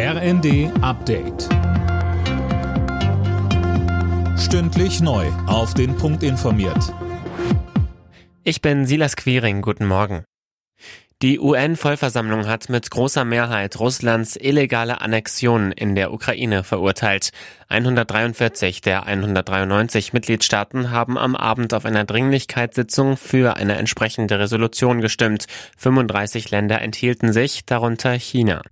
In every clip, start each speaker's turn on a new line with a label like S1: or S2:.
S1: RND Update. Stündlich neu. Auf den Punkt informiert.
S2: Ich bin Silas Quiring. Guten Morgen. Die UN-Vollversammlung hat mit großer Mehrheit Russlands illegale Annexion in der Ukraine verurteilt. 143 der 193 Mitgliedstaaten haben am Abend auf einer Dringlichkeitssitzung für eine entsprechende Resolution gestimmt. 35 Länder enthielten sich, darunter China.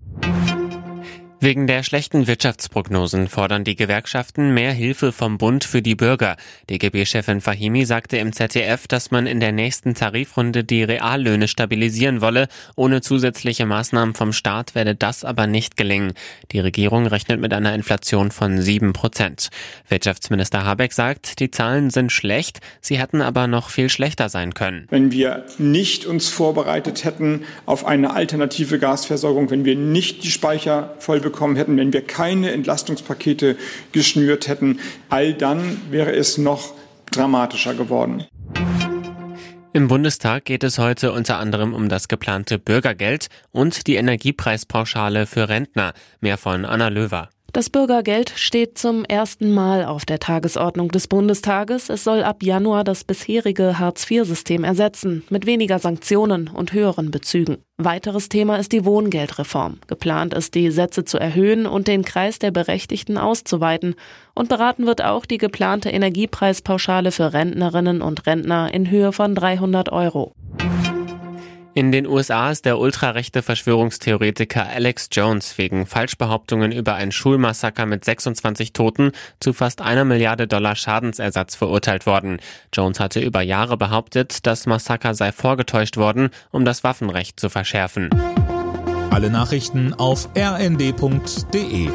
S2: Wegen der schlechten Wirtschaftsprognosen fordern die Gewerkschaften mehr Hilfe vom Bund für die Bürger. DGB-Chefin Fahimi sagte im ZDF, dass man in der nächsten Tarifrunde die Reallöhne stabilisieren wolle. Ohne zusätzliche Maßnahmen vom Staat werde das aber nicht gelingen. Die Regierung rechnet mit einer Inflation von sieben Prozent. Wirtschaftsminister Habeck sagt, die Zahlen sind schlecht, sie hätten aber noch viel schlechter sein können.
S3: Wenn wir nicht uns vorbereitet hätten auf eine alternative Gasversorgung, wenn wir nicht die Speicher voll bekommen hätten, wenn wir keine Entlastungspakete geschnürt hätten, all dann wäre es noch dramatischer geworden.
S2: Im Bundestag geht es heute unter anderem um das geplante Bürgergeld und die Energiepreispauschale für Rentner. Mehr von Anna Löwer.
S4: Das Bürgergeld steht zum ersten Mal auf der Tagesordnung des Bundestages. Es soll ab Januar das bisherige Hartz-IV-System ersetzen, mit weniger Sanktionen und höheren Bezügen. Weiteres Thema ist die Wohngeldreform. Geplant ist, die Sätze zu erhöhen und den Kreis der Berechtigten auszuweiten. Und beraten wird auch die geplante Energiepreispauschale für Rentnerinnen und Rentner in Höhe von 300 Euro.
S2: In den USA ist der ultrarechte Verschwörungstheoretiker Alex Jones wegen Falschbehauptungen über ein Schulmassaker mit 26 Toten zu fast einer Milliarde Dollar Schadensersatz verurteilt worden. Jones hatte über Jahre behauptet, das Massaker sei vorgetäuscht worden, um das Waffenrecht zu verschärfen.
S1: Alle Nachrichten auf rnd.de